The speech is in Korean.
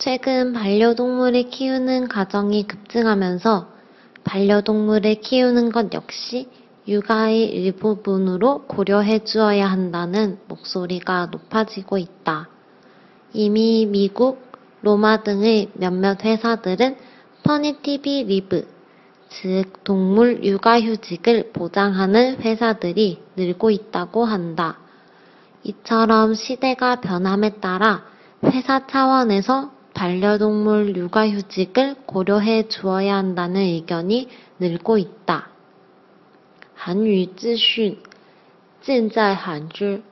최근 반려동물을 키우는 가정이 급증하면서 반려동물을 키우는 것 역시 육아의 일부분으로 고려해 주어야 한다는 목소리가 높아지고 있다. 이미 미국, 로마 등의 몇몇 회사들은 fur-ternity leave, 즉 동물 육아 휴직을 보장하는 회사들이 늘고 있다고 한다. 이처럼 시대가 변함에 따라 회사 차원에서 반려동물 육아휴직을 고려해 주어야 한다는 의견이 늘고 있다. 韩语资讯尽在韩知。